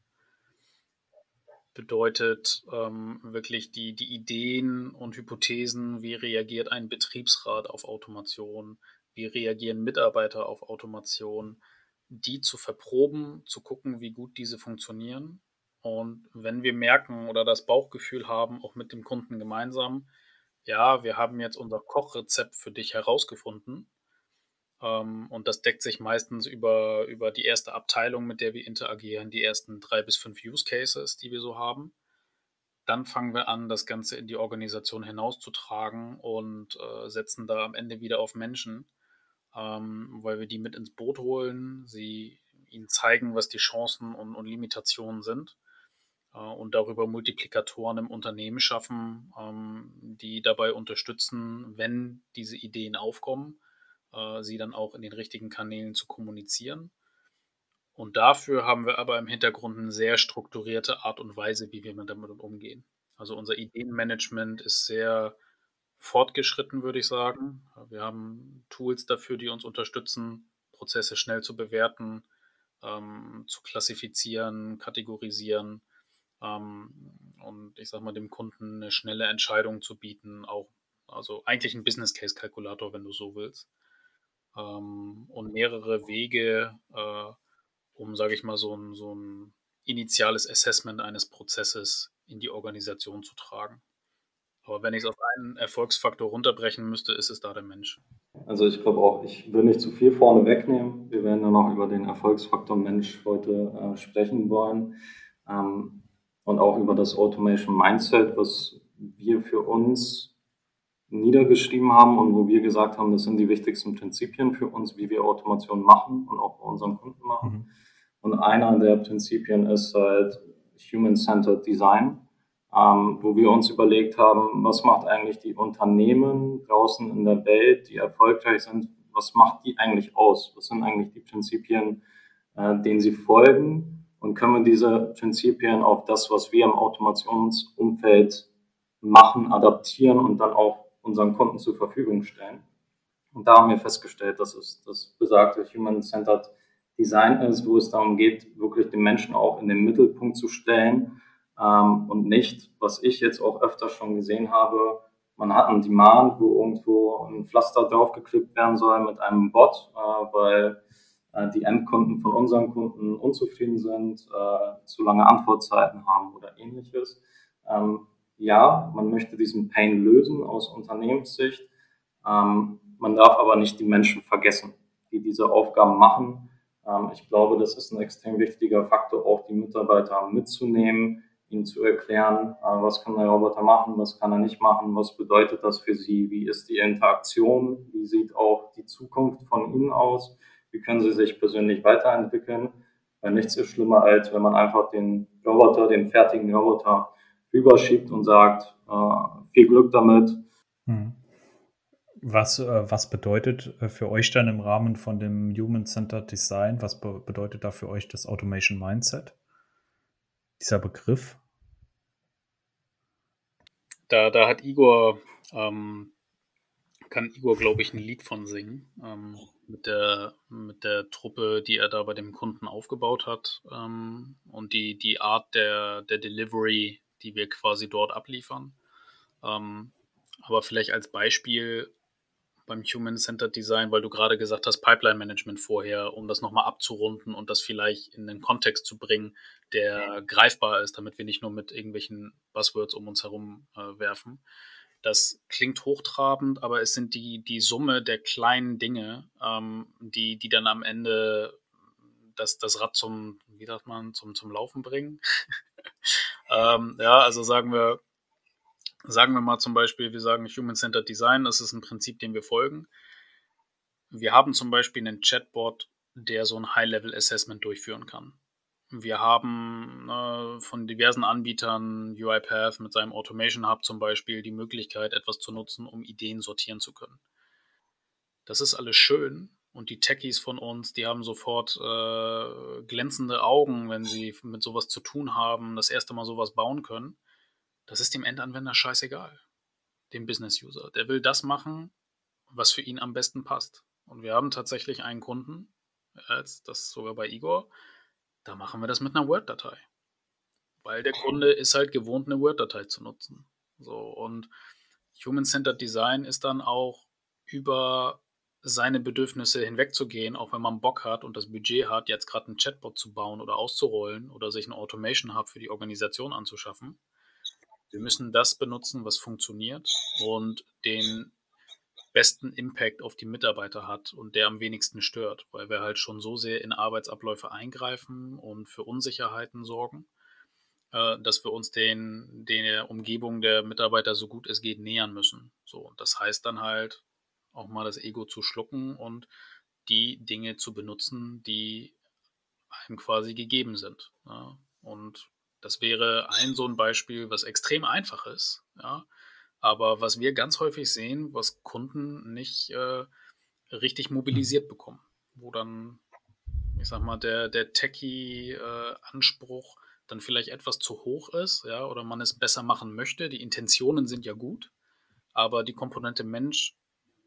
Bedeutet ähm, wirklich die, die Ideen und Hypothesen, wie reagiert ein Betriebsrat auf Automation, wie reagieren Mitarbeiter auf Automation, die zu verproben, zu gucken, wie gut diese funktionieren. Und wenn wir merken oder das Bauchgefühl haben, auch mit dem Kunden gemeinsam, ja, wir haben jetzt unser Kochrezept für dich herausgefunden, und das deckt sich meistens über, über die erste Abteilung, mit der wir interagieren, die ersten drei bis fünf Use Cases, die wir so haben. Dann fangen wir an, das Ganze in die Organisation hinauszutragen und äh, setzen da am Ende wieder auf Menschen, ähm, weil wir die mit ins Boot holen, sie ihnen zeigen, was die Chancen und, und Limitationen sind äh, und darüber Multiplikatoren im Unternehmen schaffen, ähm, die dabei unterstützen, wenn diese Ideen aufkommen äh, sie dann auch in den richtigen Kanälen zu kommunizieren. Und dafür haben wir aber im Hintergrund eine sehr strukturierte Art und Weise, wie wir damit umgehen. Also unser Ideenmanagement ist sehr fortgeschritten, würde ich sagen. Wir haben Tools dafür, die uns unterstützen, Prozesse schnell zu bewerten, ähm, zu klassifizieren, kategorisieren ähm, und ich sage mal dem Kunden eine schnelle Entscheidung zu bieten, auch also eigentlich ein Business Case Kalkulator, wenn du so willst ähm, und mehrere Wege, äh, um, sage ich mal, so ein, so ein initiales Assessment eines Prozesses in die Organisation zu tragen. Aber wenn ich es auf einen Erfolgsfaktor runterbrechen müsste, ist es da der Mensch. Also ich glaube auch, ich will nicht zu viel vorne wegnehmen. Wir werden ja noch über den Erfolgsfaktor Mensch heute äh, sprechen wollen ähm, und auch über das Automation Mindset, was wir für uns niedergeschrieben haben und wo wir gesagt haben, das sind die wichtigsten Prinzipien für uns, wie wir Automation machen und auch bei unseren Kunden machen. Mhm. Und einer der Prinzipien ist halt Human-Centered Design, ähm, wo wir uns überlegt haben, was macht eigentlich die Unternehmen draußen in der Welt, die erfolgreich sind, was macht die eigentlich aus? Was sind eigentlich die Prinzipien, äh, denen sie folgen? Und können wir diese Prinzipien auf das, was wir im Automationsumfeld machen, adaptieren und dann auch unseren Kunden zur Verfügung stellen. Und da haben wir festgestellt, dass es das besagte Human-Centered Design ist, wo es darum geht, wirklich den Menschen auch in den Mittelpunkt zu stellen ähm, und nicht, was ich jetzt auch öfter schon gesehen habe, man hat einen Demand, wo irgendwo ein Pflaster draufgeklebt werden soll mit einem Bot, äh, weil äh, die Endkunden von unseren Kunden unzufrieden sind, äh, zu lange Antwortzeiten haben oder ähnliches. Ähm, ja, man möchte diesen Pain lösen aus Unternehmenssicht. Ähm, man darf aber nicht die Menschen vergessen, die diese Aufgaben machen. Ähm, ich glaube, das ist ein extrem wichtiger Faktor, auch die Mitarbeiter mitzunehmen, ihnen zu erklären, äh, was kann der Roboter machen, was kann er nicht machen, was bedeutet das für sie, wie ist die Interaktion, wie sieht auch die Zukunft von ihnen aus, wie können sie sich persönlich weiterentwickeln. Weil nichts ist schlimmer, als wenn man einfach den Roboter, den fertigen Roboter rüberschiebt und sagt, äh, viel Glück damit. Hm. Was, äh, was bedeutet äh, für euch dann im Rahmen von dem Human-Centered Design, was be bedeutet da für euch das Automation Mindset? Dieser Begriff? Da, da hat Igor, ähm, kann Igor, glaube ich, ein Lied von singen. Ähm, mit, der, mit der Truppe, die er da bei dem Kunden aufgebaut hat. Ähm, und die, die Art der, der Delivery, die wir quasi dort abliefern. Ähm, aber vielleicht als Beispiel beim Human-Centered Design, weil du gerade gesagt hast, Pipeline-Management vorher, um das nochmal abzurunden und das vielleicht in einen Kontext zu bringen, der greifbar ist, damit wir nicht nur mit irgendwelchen Buzzwords um uns herum äh, werfen. Das klingt hochtrabend, aber es sind die, die Summe der kleinen Dinge, ähm, die, die dann am Ende das, das Rad zum, wie sagt man, zum, zum Laufen bringen. ähm, ja, also sagen wir, sagen wir mal zum Beispiel, wir sagen Human-Centered Design, das ist ein Prinzip, dem wir folgen. Wir haben zum Beispiel einen Chatbot, der so ein High-Level-Assessment durchführen kann. wir haben äh, von diversen Anbietern, UiPath mit seinem Automation Hub zum Beispiel, die Möglichkeit, etwas zu nutzen, um Ideen sortieren zu können. Das ist alles schön und die Techies von uns, die haben sofort äh, glänzende Augen, wenn sie mit sowas zu tun haben, das erste Mal sowas bauen können. Das ist dem Endanwender scheißegal, dem Business-User. Der will das machen, was für ihn am besten passt. Und wir haben tatsächlich einen Kunden, jetzt das sogar bei Igor, da machen wir das mit einer Word-Datei. Weil der Kunde ist halt gewohnt, eine Word-Datei zu nutzen. So, und Human-Centered Design ist dann auch über seine Bedürfnisse hinwegzugehen, auch wenn man Bock hat und das Budget hat, jetzt gerade einen Chatbot zu bauen oder auszurollen oder sich einen Automation Hub für die Organisation anzuschaffen. Wir müssen das benutzen, was funktioniert und den besten Impact auf die Mitarbeiter hat und der am wenigsten stört, weil wir halt schon so sehr in Arbeitsabläufe eingreifen und für Unsicherheiten sorgen, äh, dass wir uns den, der Umgebung der Mitarbeiter so gut es geht nähern müssen. So, das heißt dann halt auch mal das Ego zu schlucken und die Dinge zu benutzen, die einem quasi gegeben sind. Ja. Und das wäre ein so ein Beispiel, was extrem einfach ist. Ja aber was wir ganz häufig sehen, was Kunden nicht äh, richtig mobilisiert mhm. bekommen, wo dann, ich sag mal, der, der Techie-Anspruch äh, dann vielleicht etwas zu hoch ist, ja, oder man es besser machen möchte. Die Intentionen sind ja gut, aber die Komponente Mensch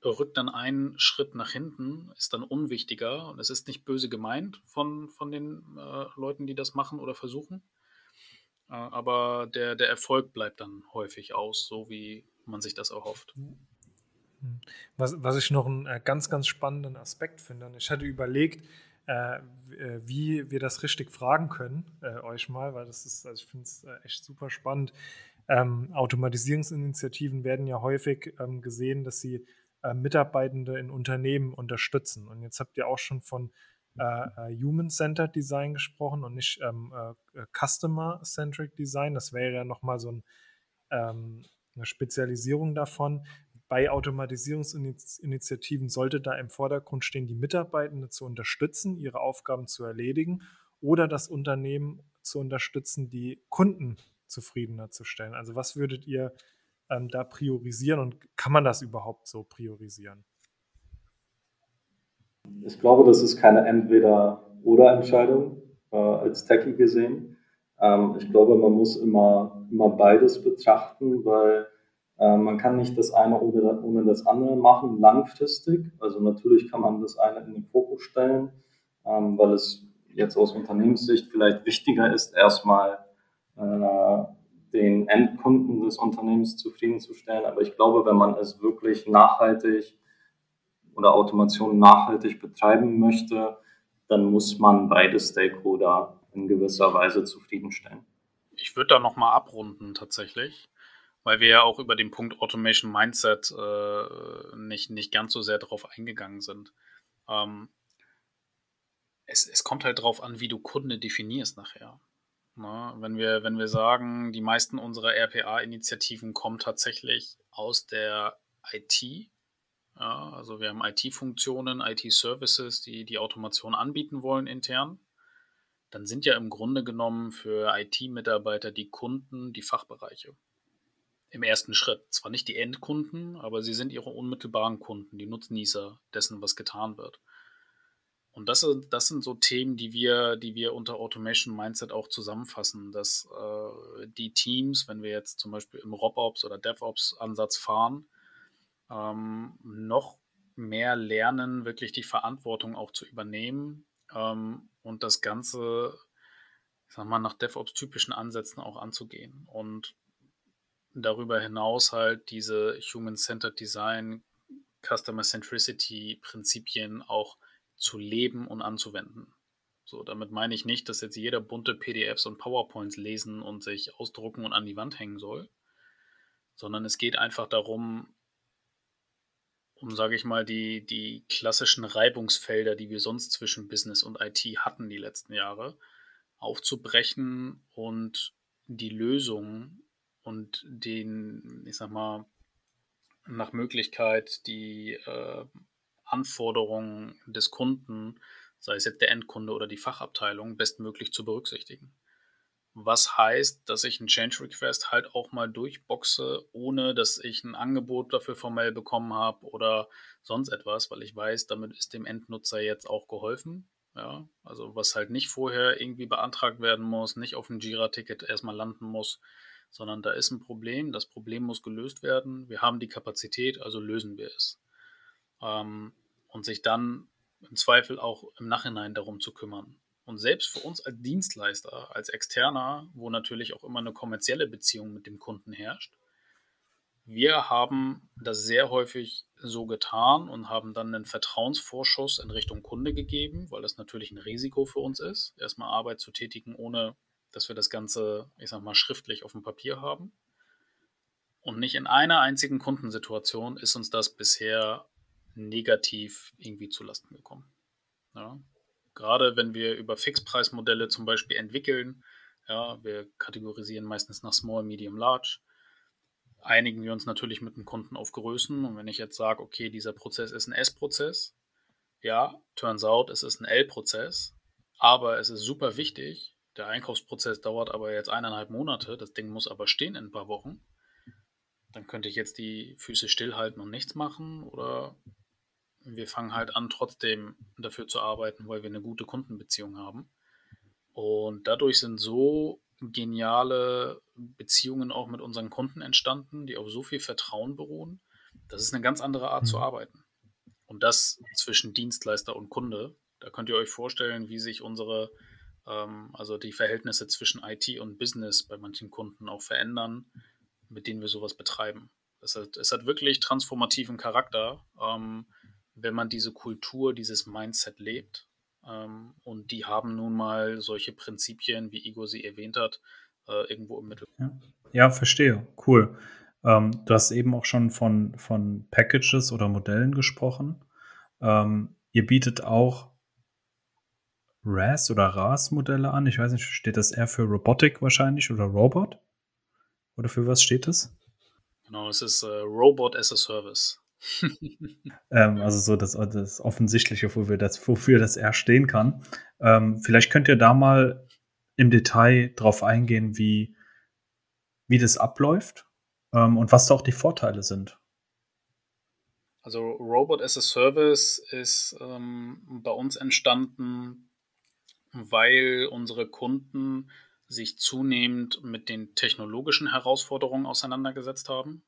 rückt dann einen Schritt nach hinten, ist dann unwichtiger und es ist nicht böse gemeint von, von den äh, Leuten, die das machen oder versuchen. Äh, aber der, der Erfolg bleibt dann häufig aus, so wie man sich das erhofft. Hm. Was, was ich noch einen äh, ganz, ganz spannenden Aspekt finde, ich hatte überlegt, äh, äh, wie wir das richtig fragen können, äh, euch mal, weil das ist, also ich finde es echt super spannend. Ähm, Automatisierungsinitiativen werden ja häufig ähm, gesehen, dass sie äh, Mitarbeitende in Unternehmen unterstützen. Und jetzt habt ihr auch schon von äh, äh, Human-Centered Design gesprochen und nicht ähm, äh, Customer-Centric Design. Das wäre ja nochmal so ein, ähm, eine Spezialisierung davon. Bei Automatisierungsinitiativen sollte da im Vordergrund stehen, die Mitarbeitende zu unterstützen, ihre Aufgaben zu erledigen oder das Unternehmen zu unterstützen, die Kunden zufriedener zu stellen. Also was würdet ihr ähm, da priorisieren und kann man das überhaupt so priorisieren? Ich glaube, das ist keine Entweder-Oder-Entscheidung äh, als Techie gesehen. Ähm, ich glaube, man muss immer, immer beides betrachten, weil äh, man kann nicht das eine ohne, ohne das andere machen, langfristig. Also natürlich kann man das eine in den Fokus stellen, ähm, weil es jetzt aus Unternehmenssicht vielleicht wichtiger ist, erstmal äh, den Endkunden des Unternehmens zufriedenzustellen. Aber ich glaube, wenn man es wirklich nachhaltig oder Automation nachhaltig betreiben möchte, dann muss man beide Stakeholder in gewisser Weise zufriedenstellen. Ich würde da nochmal abrunden tatsächlich, weil wir ja auch über den Punkt Automation Mindset äh, nicht, nicht ganz so sehr darauf eingegangen sind. Ähm, es, es kommt halt darauf an, wie du Kunde definierst nachher. Na, wenn, wir, wenn wir sagen, die meisten unserer RPA-Initiativen kommen tatsächlich aus der IT, ja, also wir haben IT-Funktionen, IT-Services, die die Automation anbieten wollen intern. Dann sind ja im Grunde genommen für IT-Mitarbeiter die Kunden die Fachbereiche. Im ersten Schritt. Zwar nicht die Endkunden, aber sie sind ihre unmittelbaren Kunden, die Nutznießer dessen, was getan wird. Und das, das sind so Themen, die wir, die wir unter Automation Mindset auch zusammenfassen, dass äh, die Teams, wenn wir jetzt zum Beispiel im RobOps oder DevOps-Ansatz fahren, ähm, noch mehr lernen, wirklich die Verantwortung auch zu übernehmen ähm, und das Ganze, ich sag mal, nach DevOps-typischen Ansätzen auch anzugehen. Und darüber hinaus halt diese Human-Centered Design, Customer Centricity Prinzipien auch zu leben und anzuwenden. So, damit meine ich nicht, dass jetzt jeder bunte PDFs und PowerPoints lesen und sich ausdrucken und an die Wand hängen soll, sondern es geht einfach darum, um, sage ich mal, die, die klassischen Reibungsfelder, die wir sonst zwischen Business und IT hatten die letzten Jahre, aufzubrechen und die Lösung und den, ich sag mal, nach Möglichkeit die äh, Anforderungen des Kunden sei es jetzt der Endkunde oder die Fachabteilung, bestmöglich zu berücksichtigen. Was heißt, dass ich einen Change Request halt auch mal durchboxe, ohne dass ich ein Angebot dafür formell bekommen habe oder sonst etwas, weil ich weiß, damit ist dem Endnutzer jetzt auch geholfen. Ja, also was halt nicht vorher irgendwie beantragt werden muss, nicht auf ein Jira-Ticket erstmal landen muss, sondern da ist ein Problem, das Problem muss gelöst werden, wir haben die Kapazität, also lösen wir es. Ähm, und sich dann im Zweifel auch im Nachhinein darum zu kümmern. Und selbst für uns als Dienstleister, als Externer, wo natürlich auch immer eine kommerzielle Beziehung mit dem Kunden herrscht, wir haben das sehr häufig so getan und haben dann einen Vertrauensvorschuss in Richtung Kunde gegeben, weil das natürlich ein Risiko für uns ist, erstmal Arbeit zu tätigen, ohne dass wir das Ganze, ich sag mal, schriftlich auf dem Papier haben. Und nicht in einer einzigen Kundensituation ist uns das bisher negativ irgendwie zu Lasten gekommen. Ja. Gerade wenn wir über Fixpreismodelle zum Beispiel entwickeln, ja, wir kategorisieren meistens nach Small, Medium, Large, einigen wir uns natürlich mit dem Kunden auf Größen. Und wenn ich jetzt sage, okay, dieser Prozess ist ein S-Prozess, ja, turns out, es ist ein L-Prozess, aber es ist super wichtig. Der Einkaufsprozess dauert aber jetzt eineinhalb Monate, das Ding muss aber stehen in ein paar Wochen. Dann könnte ich jetzt die Füße stillhalten und nichts machen oder wir fangen halt an, trotzdem dafür zu arbeiten, weil wir eine gute Kundenbeziehung haben. Und dadurch sind so geniale Beziehungen auch mit unseren Kunden entstanden, die auf so viel Vertrauen beruhen. Das ist eine ganz andere Art zu arbeiten. Und das zwischen Dienstleister und Kunde. Da könnt ihr euch vorstellen, wie sich unsere, ähm, also die Verhältnisse zwischen IT und Business bei manchen Kunden auch verändern, mit denen wir sowas betreiben. Es hat, es hat wirklich transformativen Charakter. Ähm, wenn man diese Kultur, dieses Mindset lebt. Ähm, und die haben nun mal solche Prinzipien, wie Igor sie erwähnt hat, äh, irgendwo im Mittel. Ja, ja verstehe. Cool. Ähm, du hast eben auch schon von, von Packages oder Modellen gesprochen. Ähm, ihr bietet auch RAS oder RAS-Modelle an. Ich weiß nicht, steht das eher für Robotic wahrscheinlich oder Robot? Oder für was steht das? Genau, es ist äh, Robot as a Service. ähm, also so das, das Offensichtliche, wofür das, wofür das R stehen kann. Ähm, vielleicht könnt ihr da mal im Detail drauf eingehen, wie, wie das abläuft ähm, und was da auch die Vorteile sind. Also Robot as a Service ist ähm, bei uns entstanden, weil unsere Kunden sich zunehmend mit den technologischen Herausforderungen auseinandergesetzt haben.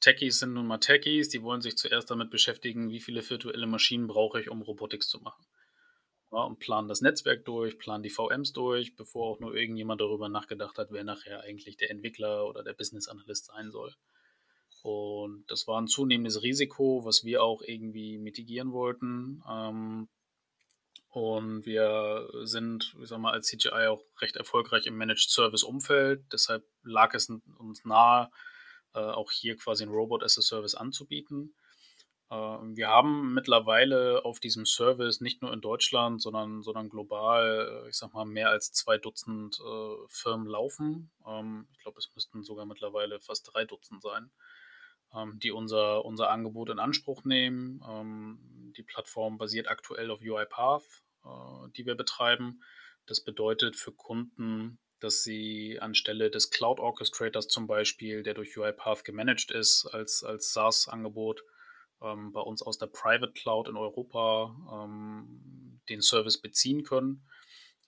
Techies sind nun mal Techies, die wollen sich zuerst damit beschäftigen, wie viele virtuelle Maschinen brauche ich, um Robotics zu machen. Ja, und planen das Netzwerk durch, planen die VMs durch, bevor auch nur irgendjemand darüber nachgedacht hat, wer nachher eigentlich der Entwickler oder der Business Analyst sein soll. Und das war ein zunehmendes Risiko, was wir auch irgendwie mitigieren wollten. Ähm, und wir sind, ich sag mal, als CGI auch recht erfolgreich im Managed Service Umfeld. Deshalb lag es uns nahe, äh, auch hier quasi ein Robot as a Service anzubieten. Äh, wir haben mittlerweile auf diesem Service nicht nur in Deutschland, sondern, sondern global, äh, ich sag mal, mehr als zwei Dutzend äh, Firmen laufen. Ähm, ich glaube, es müssten sogar mittlerweile fast drei Dutzend sein, ähm, die unser, unser Angebot in Anspruch nehmen. Ähm, die Plattform basiert aktuell auf UiPath, äh, die wir betreiben. Das bedeutet für Kunden, dass sie anstelle des Cloud Orchestrators zum Beispiel, der durch UiPath gemanagt ist als, als SaaS-Angebot, ähm, bei uns aus der Private Cloud in Europa ähm, den Service beziehen können.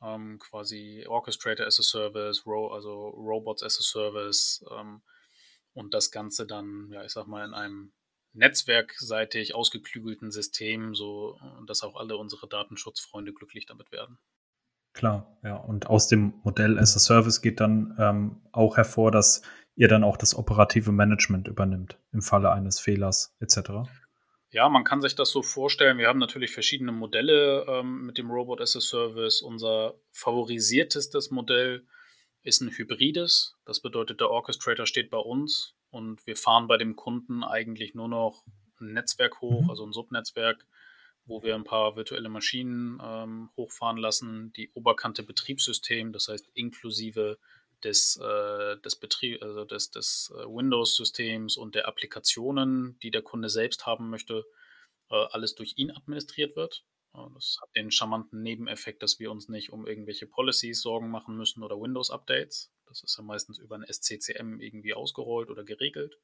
Ähm, quasi Orchestrator as a Service, Ro also Robots as a Service ähm, und das Ganze dann, ja, ich sag mal, in einem netzwerkseitig ausgeklügelten System, so dass auch alle unsere Datenschutzfreunde glücklich damit werden. Klar, ja. Und aus dem Modell as a Service geht dann ähm, auch hervor, dass ihr dann auch das operative Management übernimmt im Falle eines Fehlers etc. Ja, man kann sich das so vorstellen. Wir haben natürlich verschiedene Modelle ähm, mit dem Robot as a Service. Unser favorisiertestes Modell ist ein hybrides. Das bedeutet, der Orchestrator steht bei uns und wir fahren bei dem Kunden eigentlich nur noch ein Netzwerk hoch, mhm. also ein Subnetzwerk wo wir ein paar virtuelle Maschinen ähm, hochfahren lassen, die oberkante Betriebssystem, das heißt inklusive des, äh, des, Betrieb, also des, des äh, Windows-Systems und der Applikationen, die der Kunde selbst haben möchte, äh, alles durch ihn administriert wird. Das hat den charmanten Nebeneffekt, dass wir uns nicht um irgendwelche Policies Sorgen machen müssen oder Windows-Updates. Das ist ja meistens über ein SCCM irgendwie ausgerollt oder geregelt.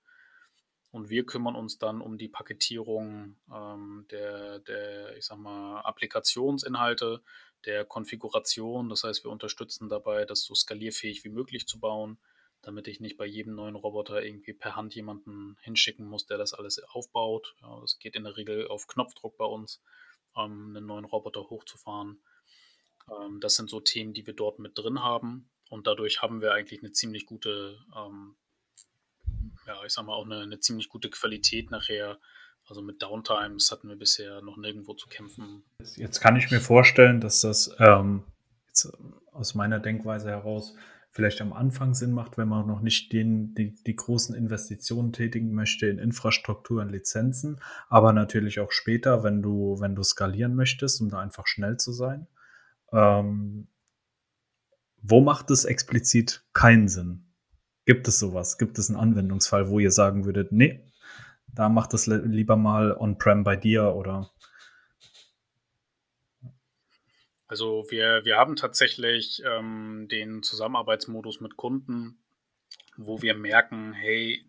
Und wir kümmern uns dann um die Paketierung ähm, der, der, ich sag mal, Applikationsinhalte, der Konfiguration. Das heißt, wir unterstützen dabei, das so skalierfähig wie möglich zu bauen, damit ich nicht bei jedem neuen Roboter irgendwie per Hand jemanden hinschicken muss, der das alles aufbaut. Ja, das geht in der Regel auf Knopfdruck bei uns, ähm, einen neuen Roboter hochzufahren. Ähm, das sind so Themen, die wir dort mit drin haben. Und dadurch haben wir eigentlich eine ziemlich gute ähm, ja, ich sag mal, auch eine, eine ziemlich gute Qualität nachher. Also mit Downtimes hatten wir bisher noch nirgendwo zu kämpfen. Jetzt kann ich mir vorstellen, dass das ähm, aus meiner Denkweise heraus vielleicht am Anfang Sinn macht, wenn man noch nicht den, die, die großen Investitionen tätigen möchte in Infrastruktur und Lizenzen, aber natürlich auch später, wenn du, wenn du skalieren möchtest, um da einfach schnell zu sein. Ähm, wo macht es explizit keinen Sinn? Gibt es sowas? Gibt es einen Anwendungsfall, wo ihr sagen würdet, nee, da macht es lieber mal on-prem bei dir oder? Also wir, wir haben tatsächlich ähm, den Zusammenarbeitsmodus mit Kunden, wo wir merken, hey,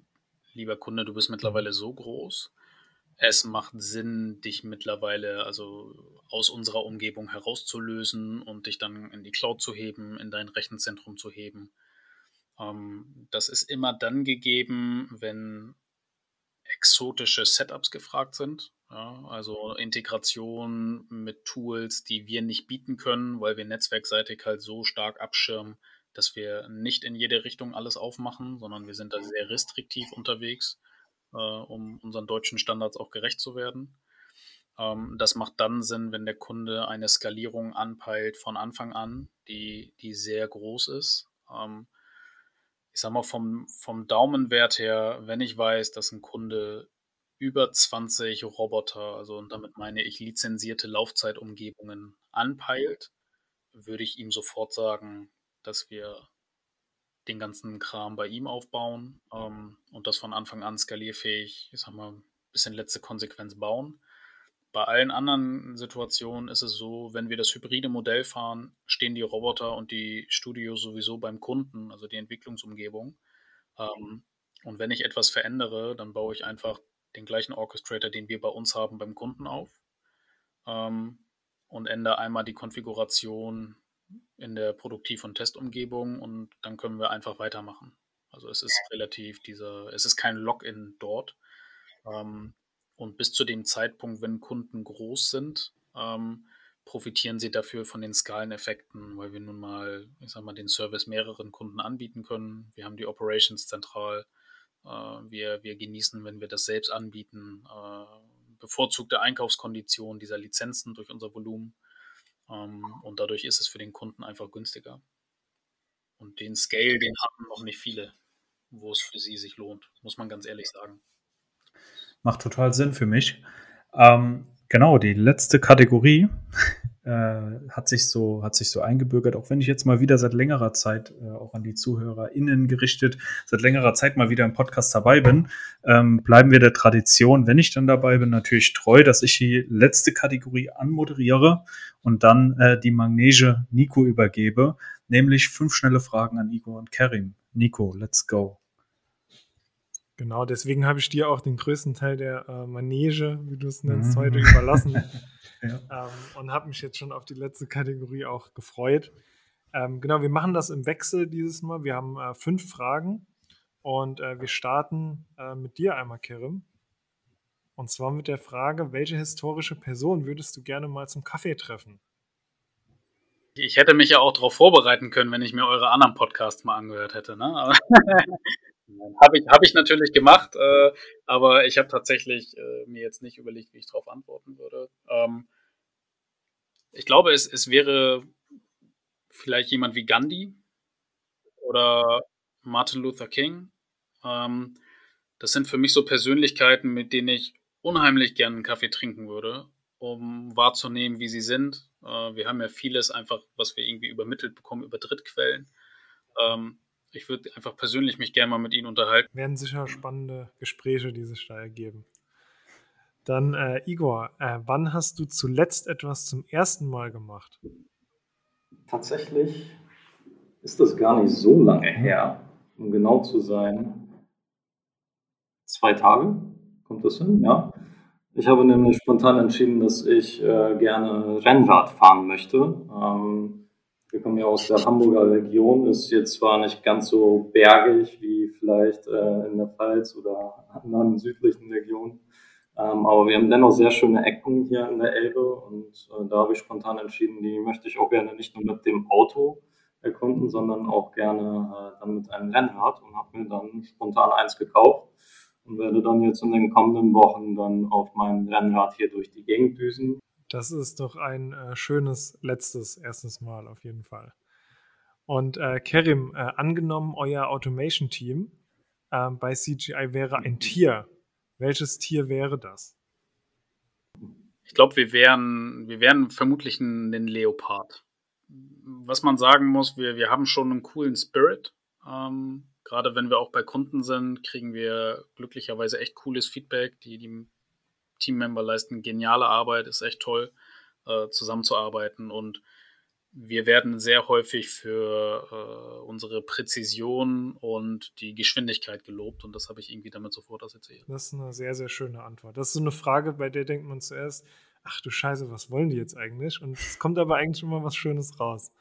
lieber Kunde, du bist mittlerweile so groß. Es macht Sinn, dich mittlerweile also aus unserer Umgebung herauszulösen und dich dann in die Cloud zu heben, in dein Rechenzentrum zu heben. Ähm, das ist immer dann gegeben, wenn exotische Setups gefragt sind. Ja, also Integration mit Tools, die wir nicht bieten können, weil wir netzwerkseitig halt so stark abschirmen, dass wir nicht in jede Richtung alles aufmachen, sondern wir sind da sehr restriktiv unterwegs, äh, um unseren deutschen Standards auch gerecht zu werden. Ähm, das macht dann Sinn, wenn der Kunde eine Skalierung anpeilt von Anfang an, die, die sehr groß ist. Ähm, ich sag mal, vom, vom Daumenwert her, wenn ich weiß, dass ein Kunde über 20 Roboter, also und damit meine ich lizenzierte Laufzeitumgebungen, anpeilt, würde ich ihm sofort sagen, dass wir den ganzen Kram bei ihm aufbauen ähm, und das von Anfang an skalierfähig, ich sag mal, bis in letzte Konsequenz bauen. Bei allen anderen Situationen ist es so, wenn wir das hybride Modell fahren, stehen die Roboter und die Studios sowieso beim Kunden, also die Entwicklungsumgebung. Ähm, und wenn ich etwas verändere, dann baue ich einfach den gleichen Orchestrator, den wir bei uns haben, beim Kunden auf ähm, und ändere einmal die Konfiguration in der Produktiv- und Testumgebung und dann können wir einfach weitermachen. Also es ist relativ dieser, es ist kein Login dort. Ähm, und bis zu dem Zeitpunkt, wenn Kunden groß sind, ähm, profitieren sie dafür von den Skaleneffekten, weil wir nun mal, ich sag mal, den Service mehreren Kunden anbieten können. Wir haben die Operations zentral. Äh, wir, wir genießen, wenn wir das selbst anbieten, äh, bevorzugte Einkaufskonditionen dieser Lizenzen durch unser Volumen. Ähm, und dadurch ist es für den Kunden einfach günstiger. Und den Scale, den haben noch nicht viele, wo es für sie sich lohnt, muss man ganz ehrlich sagen. Macht total Sinn für mich. Ähm, genau, die letzte Kategorie äh, hat sich so hat sich so eingebürgert, auch wenn ich jetzt mal wieder seit längerer Zeit äh, auch an die ZuhörerInnen gerichtet, seit längerer Zeit mal wieder im Podcast dabei bin, ähm, bleiben wir der Tradition, wenn ich dann dabei bin, natürlich treu, dass ich die letzte Kategorie anmoderiere und dann äh, die Magnese Nico übergebe, nämlich fünf schnelle Fragen an Igor und Kerim. Nico, let's go. Genau, deswegen habe ich dir auch den größten Teil der äh, Manege, wie du es nennst, mhm. heute überlassen. ja. ähm, und habe mich jetzt schon auf die letzte Kategorie auch gefreut. Ähm, genau, wir machen das im Wechsel dieses Mal. Wir haben äh, fünf Fragen und äh, wir starten äh, mit dir einmal, Kerim. Und zwar mit der Frage, welche historische Person würdest du gerne mal zum Kaffee treffen? Ich hätte mich ja auch darauf vorbereiten können, wenn ich mir eure anderen Podcasts mal angehört hätte. Ne? Habe ich, hab ich natürlich gemacht, äh, aber ich habe tatsächlich äh, mir jetzt nicht überlegt, wie ich darauf antworten würde. Ähm, ich glaube, es, es wäre vielleicht jemand wie Gandhi oder Martin Luther King. Ähm, das sind für mich so Persönlichkeiten, mit denen ich unheimlich gerne einen Kaffee trinken würde, um wahrzunehmen, wie sie sind. Äh, wir haben ja vieles einfach, was wir irgendwie übermittelt bekommen über Drittquellen. Ähm, ich würde einfach persönlich mich gerne mal mit Ihnen unterhalten. Werden sicher spannende Gespräche, die sich da ergeben. Dann, äh, Igor, äh, wann hast du zuletzt etwas zum ersten Mal gemacht? Tatsächlich ist das gar nicht so lange her, um genau zu sein. Zwei Tage, kommt das hin? Ja. Ich habe nämlich spontan entschieden, dass ich äh, gerne Rennrad fahren möchte. Ähm, wir kommen ja aus der Hamburger Region, ist jetzt zwar nicht ganz so bergig wie vielleicht äh, in der Pfalz oder anderen südlichen Regionen, ähm, aber wir haben dennoch sehr schöne Ecken hier in der Elbe und äh, da habe ich spontan entschieden, die möchte ich auch gerne nicht nur mit dem Auto erkunden, sondern auch gerne äh, dann mit einem Rennrad und habe mir dann spontan eins gekauft und werde dann jetzt in den kommenden Wochen dann auf meinem Rennrad hier durch die Gegend düsen. Das ist doch ein äh, schönes letztes erstes Mal auf jeden Fall. Und äh, Kerim, äh, angenommen, euer Automation-Team äh, bei CGI wäre ein Tier. Welches Tier wäre das? Ich glaube, wir wären, wir wären vermutlich ein, ein Leopard. Was man sagen muss, wir, wir haben schon einen coolen Spirit. Ähm, Gerade wenn wir auch bei Kunden sind, kriegen wir glücklicherweise echt cooles Feedback. Die, die Teammember leisten geniale Arbeit, ist echt toll, äh, zusammenzuarbeiten. Und wir werden sehr häufig für äh, unsere Präzision und die Geschwindigkeit gelobt und das habe ich irgendwie damit sofort assoziiert. Das ist eine sehr, sehr schöne Antwort. Das ist so eine Frage, bei der denkt man zuerst, ach du Scheiße, was wollen die jetzt eigentlich? Und es kommt aber eigentlich immer was Schönes raus.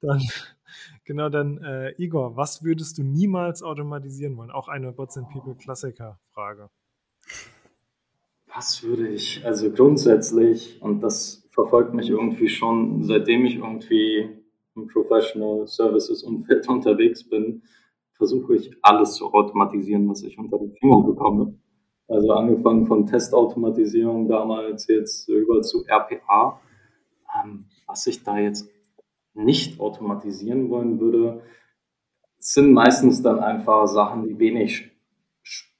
Dann, genau, dann äh, Igor, was würdest du niemals automatisieren wollen? Auch eine Bots and People Klassiker-Frage. Was würde ich, also grundsätzlich, und das verfolgt mich irgendwie schon, seitdem ich irgendwie im Professional Services Umfeld unterwegs bin, versuche ich alles zu automatisieren, was ich unter die Finger bekomme. Also angefangen von Testautomatisierung damals jetzt über zu RPA. Ähm, was ich da jetzt nicht automatisieren wollen würde, sind meistens dann einfach Sachen, die wenig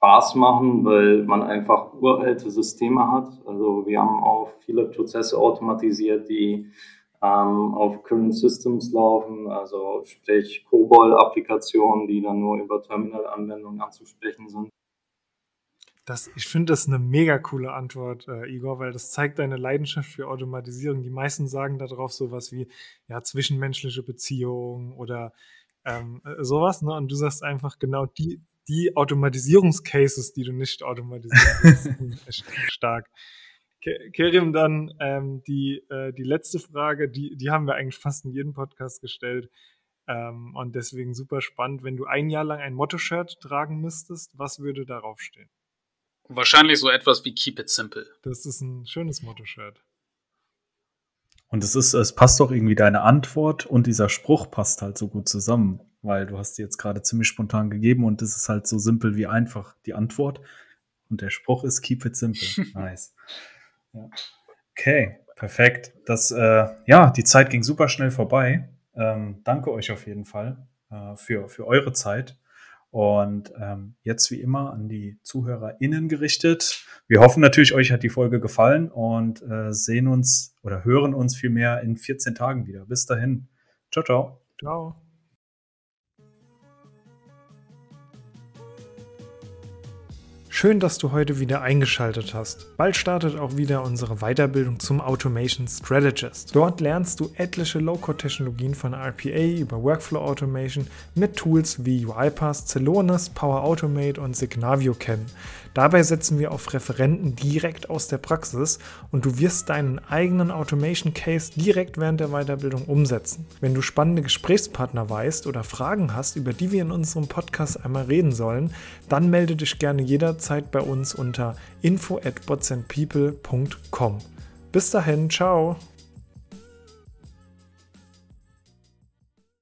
Spaß machen, weil man einfach uralte Systeme hat. Also wir haben auch viele Prozesse automatisiert, die ähm, auf Current Systems laufen, also sprich COBOL-Applikationen, die dann nur über Terminal-Anwendungen anzusprechen sind. Das, ich finde das eine mega coole Antwort, äh, Igor, weil das zeigt deine Leidenschaft für Automatisierung. Die meisten sagen darauf sowas wie ja, zwischenmenschliche Beziehungen oder ähm, äh, sowas, ne? Und du sagst einfach genau die, die Automatisierungscases, die du nicht automatisierst, echt stark. Kerim, dann ähm, die, äh, die letzte Frage, die, die haben wir eigentlich fast in jedem Podcast gestellt. Ähm, und deswegen super spannend. Wenn du ein Jahr lang ein Motto-Shirt tragen müsstest, was würde darauf stehen? Wahrscheinlich so etwas wie Keep It Simple. Das ist ein schönes Motto-Shirt. Und es ist, es passt doch irgendwie deine Antwort und dieser Spruch passt halt so gut zusammen, weil du hast die jetzt gerade ziemlich spontan gegeben und es ist halt so simpel wie einfach die Antwort. Und der Spruch ist Keep It Simple. nice. Ja. Okay, perfekt. Das, äh, ja, die Zeit ging super schnell vorbei. Ähm, danke euch auf jeden Fall äh, für, für eure Zeit. Und ähm, jetzt wie immer an die ZuhörerInnen gerichtet. Wir hoffen natürlich, euch hat die Folge gefallen und äh, sehen uns oder hören uns vielmehr in 14 Tagen wieder. Bis dahin. Ciao, ciao. Ciao. Schön, dass du heute wieder eingeschaltet hast. Bald startet auch wieder unsere Weiterbildung zum Automation Strategist. Dort lernst du etliche Low-Code-Technologien von RPA über Workflow Automation mit Tools wie UiPath, Celonis, Power Automate und Signavio kennen. Dabei setzen wir auf Referenten direkt aus der Praxis und du wirst deinen eigenen Automation Case direkt während der Weiterbildung umsetzen. Wenn du spannende Gesprächspartner weißt oder Fragen hast, über die wir in unserem Podcast einmal reden sollen, dann melde dich gerne jederzeit bei uns unter info at botsandpeople.com. Bis dahin, ciao!